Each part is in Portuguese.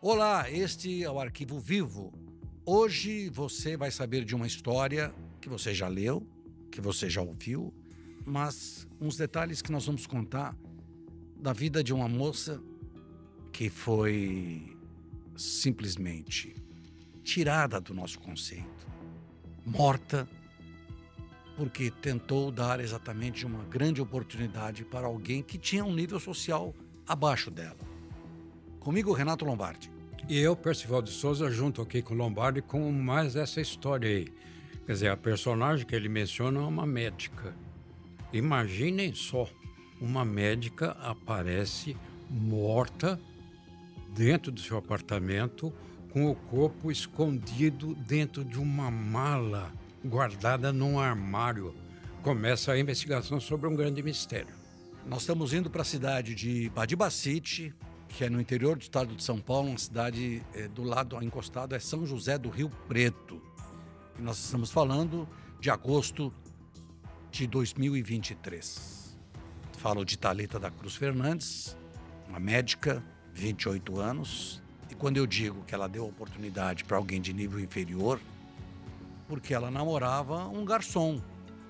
Olá, este é o Arquivo Vivo. Hoje você vai saber de uma história que você já leu, que você já ouviu, mas uns detalhes que nós vamos contar da vida de uma moça que foi simplesmente tirada do nosso conceito, morta porque tentou dar exatamente uma grande oportunidade para alguém que tinha um nível social abaixo dela. Comigo, Renato Lombardi. E eu, Percival de Souza, junto aqui com o Lombardi, com mais essa história aí. Quer dizer, a personagem que ele menciona é uma médica. Imaginem só, uma médica aparece morta dentro do seu apartamento com o corpo escondido dentro de uma mala guardada num armário. Começa a investigação sobre um grande mistério. Nós estamos indo para a cidade de Badibacite, que é no interior do estado de São Paulo, uma cidade é, do lado encostado é São José do Rio Preto. E nós estamos falando de agosto de 2023. Falo de Talita da Cruz Fernandes, uma médica, 28 anos, e quando eu digo que ela deu oportunidade para alguém de nível inferior, porque ela namorava um garçom.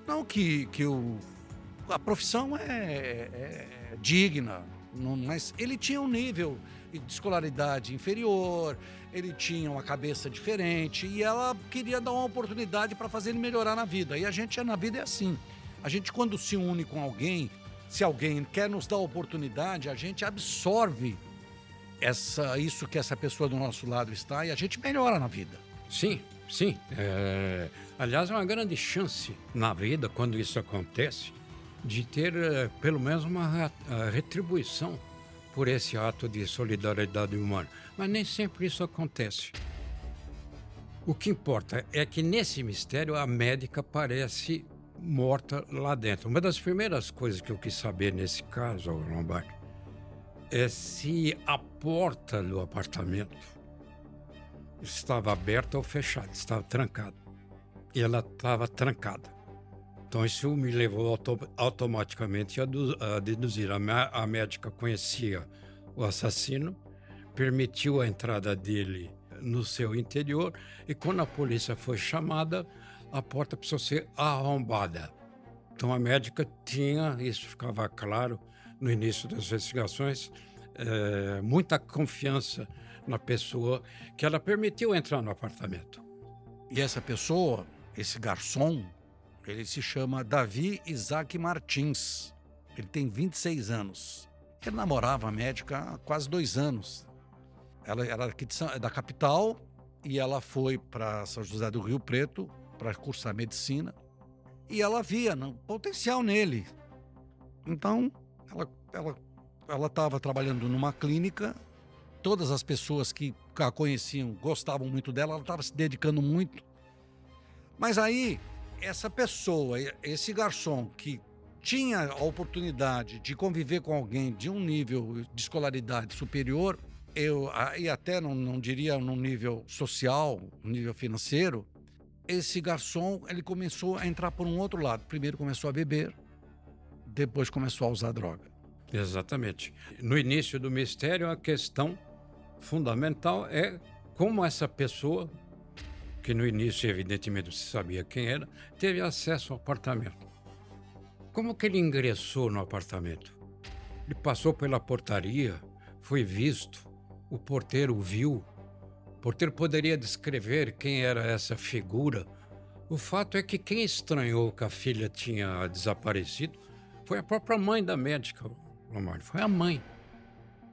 Não que, que o, a profissão é, é, é digna, mas ele tinha um nível de escolaridade inferior, ele tinha uma cabeça diferente e ela queria dar uma oportunidade para fazer ele melhorar na vida. E a gente na vida é assim. A gente quando se une com alguém, se alguém quer nos dar oportunidade, a gente absorve essa isso que essa pessoa do nosso lado está e a gente melhora na vida. Sim, sim. É... Aliás, é uma grande chance na vida, quando isso acontece, de ter é, pelo menos uma retribuição por esse ato de solidariedade humana. Mas nem sempre isso acontece. O que importa é que nesse mistério a médica parece morta lá dentro. Uma das primeiras coisas que eu quis saber nesse caso, Lombardi, é se a porta do apartamento estava aberta ou fechada, estava trancada. E ela estava trancada. Então isso me levou auto automaticamente a, deduzir. A, a médica conhecia o assassino, permitiu a entrada dele no seu interior e quando a polícia foi chamada, a porta precisou ser arrombada. Então a médica tinha, isso ficava claro no início das investigações, é, muita confiança na pessoa que ela permitiu entrar no apartamento. E essa pessoa, esse garçom, ele se chama Davi Isaac Martins. Ele tem 26 anos. Ele namorava a médica há quase dois anos. Ela era da capital e ela foi para São José do Rio Preto para cursar medicina e ela via não, potencial nele. Então, ela ela ela estava trabalhando numa clínica. Todas as pessoas que a conheciam gostavam muito dela. Ela estava se dedicando muito. Mas aí essa pessoa, esse garçom que tinha a oportunidade de conviver com alguém de um nível de escolaridade superior, eu e até não, não diria num nível social, um nível financeiro, esse garçom ele começou a entrar por um outro lado. Primeiro começou a beber, depois começou a usar droga. Exatamente. No início do mistério, a questão fundamental é como essa pessoa, que no início evidentemente se sabia quem era, teve acesso ao apartamento. Como que ele ingressou no apartamento? Ele passou pela portaria, foi visto, o porteiro viu, porteiro poderia descrever quem era essa figura. O fato é que quem estranhou que a filha tinha desaparecido foi a própria mãe da médica, Lombardi, foi a mãe.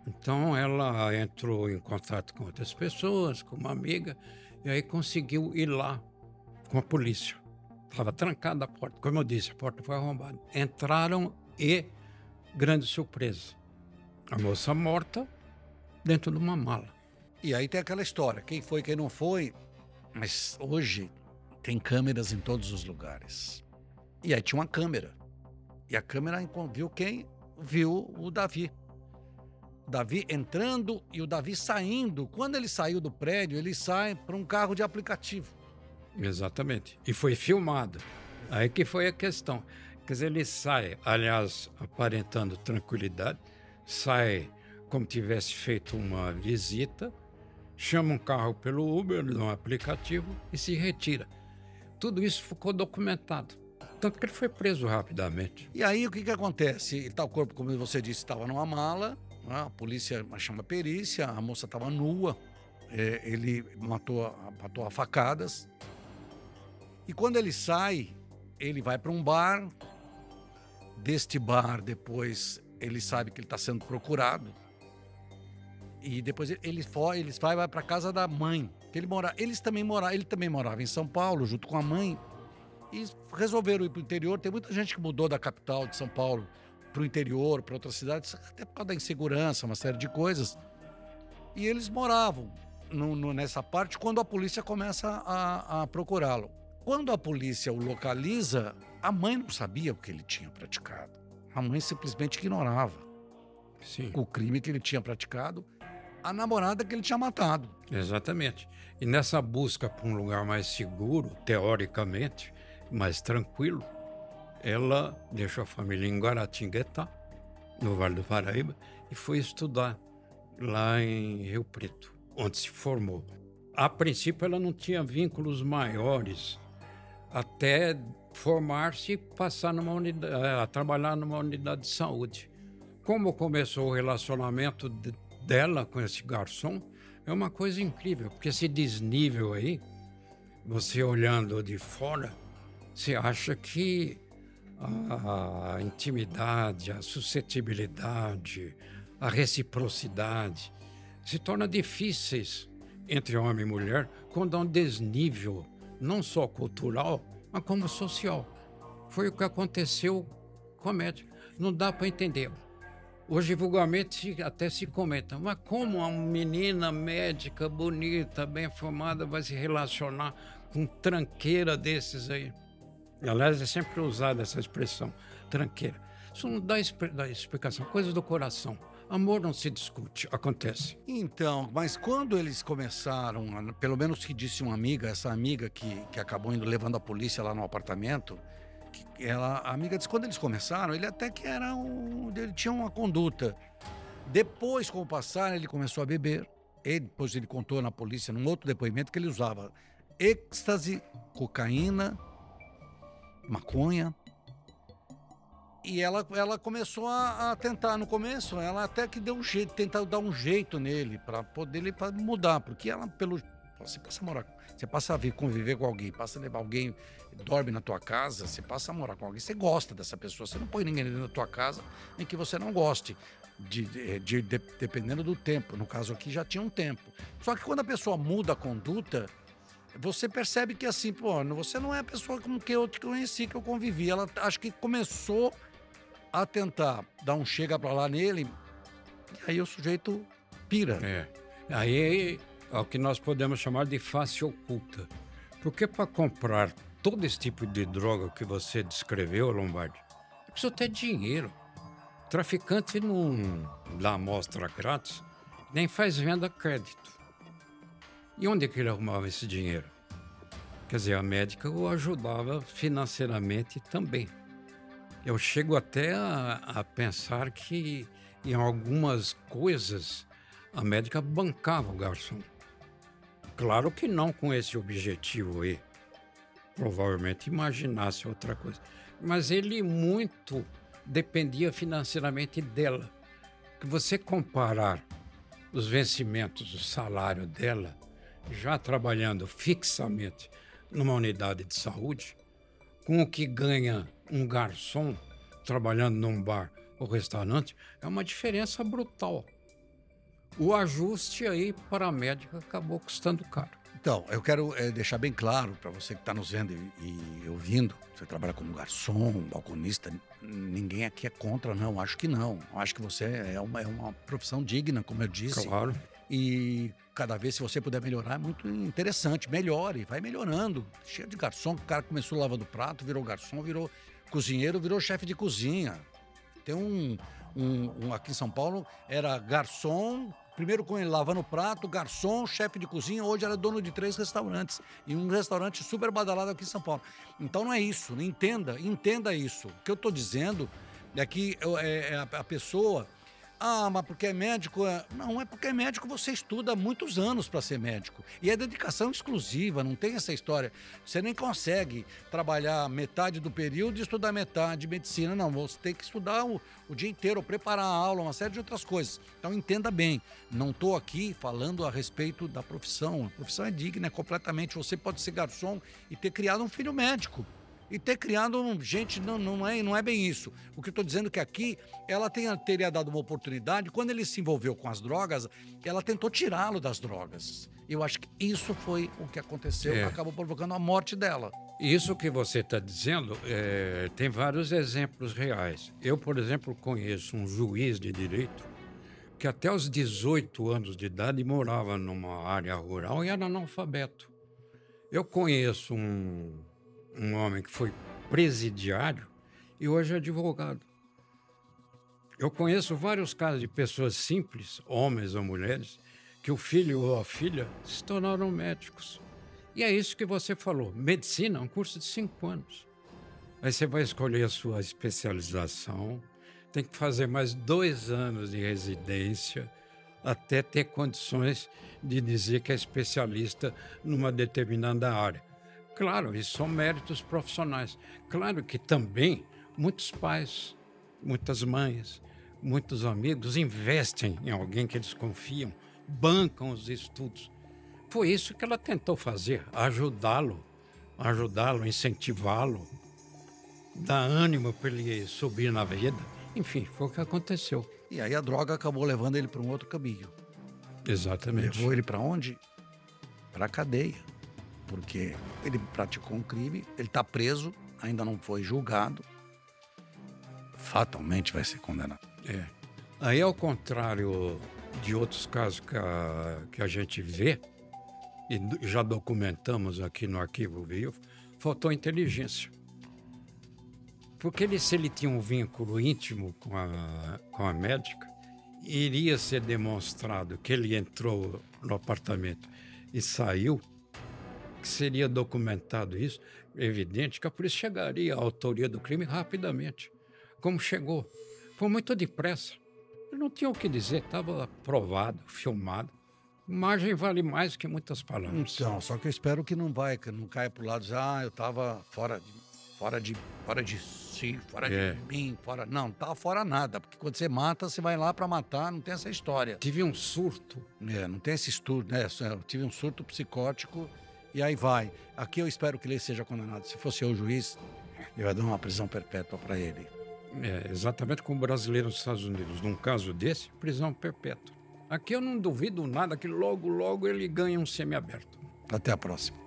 Então ela entrou em contato com outras pessoas, com uma amiga, e aí conseguiu ir lá com a polícia. Estava trancada a porta, como eu disse, a porta foi arrombada. Entraram e, grande surpresa, a moça morta dentro de uma mala. E aí tem aquela história, quem foi, quem não foi, mas hoje tem câmeras em todos os lugares. E aí tinha uma câmera. E a câmera viu quem? Viu o Davi. Davi entrando e o Davi saindo. Quando ele saiu do prédio, ele sai para um carro de aplicativo. Exatamente. E foi filmado. Aí que foi a questão. Quer dizer, ele sai, aliás, aparentando tranquilidade, sai como tivesse feito uma visita chama um carro pelo Uber, no aplicativo, e se retira. Tudo isso ficou documentado. Tanto que ele foi preso rapidamente. E aí o que, que acontece? Está o corpo, como você disse, estava numa mala? A polícia chama a perícia, a moça estava nua, é, ele matou, matou a facadas. E quando ele sai, ele vai para um bar. Deste bar, depois ele sabe que ele está sendo procurado. E depois ele, foi, ele vai, vai para casa da mãe. Que ele mora, eles também mora, ele também morava em São Paulo, junto com a mãe. E resolveram ir para o interior. Tem muita gente que mudou da capital de São Paulo para o interior, para outras cidades, até por causa da insegurança, uma série de coisas. E eles moravam no, no, nessa parte quando a polícia começa a, a procurá-lo. Quando a polícia o localiza, a mãe não sabia o que ele tinha praticado. A mãe simplesmente ignorava Sim. o crime que ele tinha praticado, a namorada que ele tinha matado. Exatamente. E nessa busca por um lugar mais seguro, teoricamente, mais tranquilo, ela deixou a família em Guaratinguetá, no Vale do Paraíba, e foi estudar lá em Rio Preto, onde se formou. A princípio, ela não tinha vínculos maiores até formar-se e passar numa unidade, a trabalhar numa unidade de saúde. Como começou o relacionamento de, dela com esse garçom, é uma coisa incrível, porque esse desnível aí, você olhando de fora, você acha que a, intimidade, a suscetibilidade, a reciprocidade se torna difíceis entre homem e mulher quando há um desnível não só cultural, mas como social. Foi o que aconteceu com a médica. Não dá para entender. Hoje, vulgarmente, até se comenta, mas como uma menina médica, bonita, bem formada, vai se relacionar com tranqueira desses aí? Aliás, é sempre usada essa expressão, tranqueira. Isso não dá, dá explicação, coisa do coração. Amor não se discute, acontece. Então, mas quando eles começaram, pelo menos que disse uma amiga, essa amiga que, que acabou indo levando a polícia lá no apartamento, ela, a amiga disse quando eles começaram, ele até que era um, ele tinha uma conduta. Depois, com o passar, ele começou a beber. E depois ele contou na polícia, num outro depoimento, que ele usava êxtase, cocaína, maconha, e ela, ela começou a, a, tentar no começo, ela até que deu um jeito, tentar dar um jeito nele para poder ele pra mudar, porque ela pelo você passa a morar, você passa a vir conviver com alguém, passa a levar alguém, dorme na tua casa, você passa a morar com alguém, você gosta dessa pessoa, você não põe ninguém dentro da tua casa em que você não goste. De, de, de, de, dependendo do tempo. No caso aqui já tinha um tempo. Só que quando a pessoa muda a conduta, você percebe que assim, pô, você não é a pessoa com que eu te conheci, que eu convivi. Ela acho que começou a tentar dar um chega para lá nele, e aí o sujeito pira. É. Aí é o que nós podemos chamar de face oculta. Porque para comprar todo esse tipo de droga que você descreveu, Lombardi, precisa ter dinheiro. Traficante não dá amostra grátis, nem faz venda crédito. E onde é que ele arrumava esse dinheiro? Quer dizer, a médica o ajudava financeiramente também. Eu chego até a, a pensar que em algumas coisas a médica bancava o garçom. Claro que não com esse objetivo aí. Provavelmente imaginasse outra coisa. Mas ele muito dependia financeiramente dela. Que você comparar os vencimentos, o salário dela, já trabalhando fixamente numa unidade de saúde, com o que ganha um garçom trabalhando num bar ou restaurante é uma diferença brutal. O ajuste aí para a médica acabou custando caro. Então, eu quero é, deixar bem claro para você que está nos vendo e, e, ouvindo, você trabalha como garçom, balconista, ninguém aqui é contra, não, acho que não. Acho que você é uma, é uma profissão digna, como eu disse. Claro. E cada vez, se você puder melhorar, é muito interessante. Melhore, vai melhorando. Cheio de garçom, o cara começou lavando prato, virou garçom, virou cozinheiro, virou chefe de cozinha. Tem um, um, um, aqui em São Paulo, era garçom, primeiro com ele lavando prato, garçom, chefe de cozinha, hoje era dono de três restaurantes. E um restaurante super badalado aqui em São Paulo. Então não é isso, entenda, entenda isso. O que eu estou dizendo é que é, é a, a pessoa Ah, mas porque é médico. É... Não, é porque é médico, você estuda muitos anos para ser médico. E é dedicação exclusiva, não tem essa história. Você nem consegue trabalhar metade do período e estudar metade de medicina. Não, você tem que estudar o, o dia inteiro, preparar a aula, uma série de outras coisas. Então entenda bem, não estou aqui falando a respeito da profissão. A profissão é digna completamente. Você pode ser garçom e ter criado um filho médico e ter criado gente não, não é não é bem isso. O que eu estou dizendo é que aqui ela tenha, teria dado uma oportunidade quando ele se envolveu com as drogas, ela tentou tirá-lo das drogas. Eu acho que isso foi o que aconteceu, é. acabou provocando a morte dela. Isso que você está dizendo é, tem vários exemplos reais. Eu, por exemplo, conheço um juiz de direito que até os 18 anos de idade morava numa área rural e era analfabeto. Eu conheço um um homem que foi presidiário e hoje é advogado. Eu conheço vários casos de pessoas simples, homens ou mulheres, que o filho ou a filha se tornaram médicos. E é isso que você falou. Medicina é um curso de cinco anos. Aí você vai escolher a sua especialização, tem que fazer mais dois anos de residência até ter condições de dizer que é especialista numa determinada área. Claro, isso são méritos profissionais. Claro que também muitos pais, muitas mães, muitos amigos investem em alguém que eles confiam, bancam os estudos. Foi isso que ela tentou fazer, ajudá-lo, ajudá-lo, incentivá-lo, dar ânimo para ele subir na vida. Enfim, foi o que aconteceu. E aí a droga acabou levando ele para um outro caminho. Exatamente. Levou ele para onde? Para a cadeia porque ele praticou um crime, ele está preso, ainda não foi julgado, fatalmente vai ser condenado. É. Aí, ao contrário de outros casos que a, que a gente vê, e já documentamos aqui no Arquivo Vivo, faltou inteligência. Porque ele, se ele tinha um vínculo íntimo com a, com a médica, iria ser demonstrado que ele entrou no apartamento e saiu que seria documentado isso, evidente que a polícia chegaria à autoria do crime rapidamente. Como chegou? Foi muito depressa. Ele não tinha o que dizer, estava provado, filmado. Imagem vale mais que muitas palavras. Então, só que eu espero que não vai, que não caia para o lado de ah, eu estava fora de, fora de, fora de si, fora é. de mim, fora. Não, não estava fora nada, porque quando você mata, você vai lá para matar, não tem essa história. Tive um surto. É, não tem esse surto, né? Eu tive um surto psicótico e aí vai. Aqui eu espero que ele seja condenado. Se fosse eu o juiz, eu ia dar uma prisão perpétua para ele. É, exatamente como o brasileiro nos Estados Unidos. Num caso desse, prisão perpétua. Aqui eu não duvido nada que logo, logo ele ganhe um semiaberto. Até a próxima.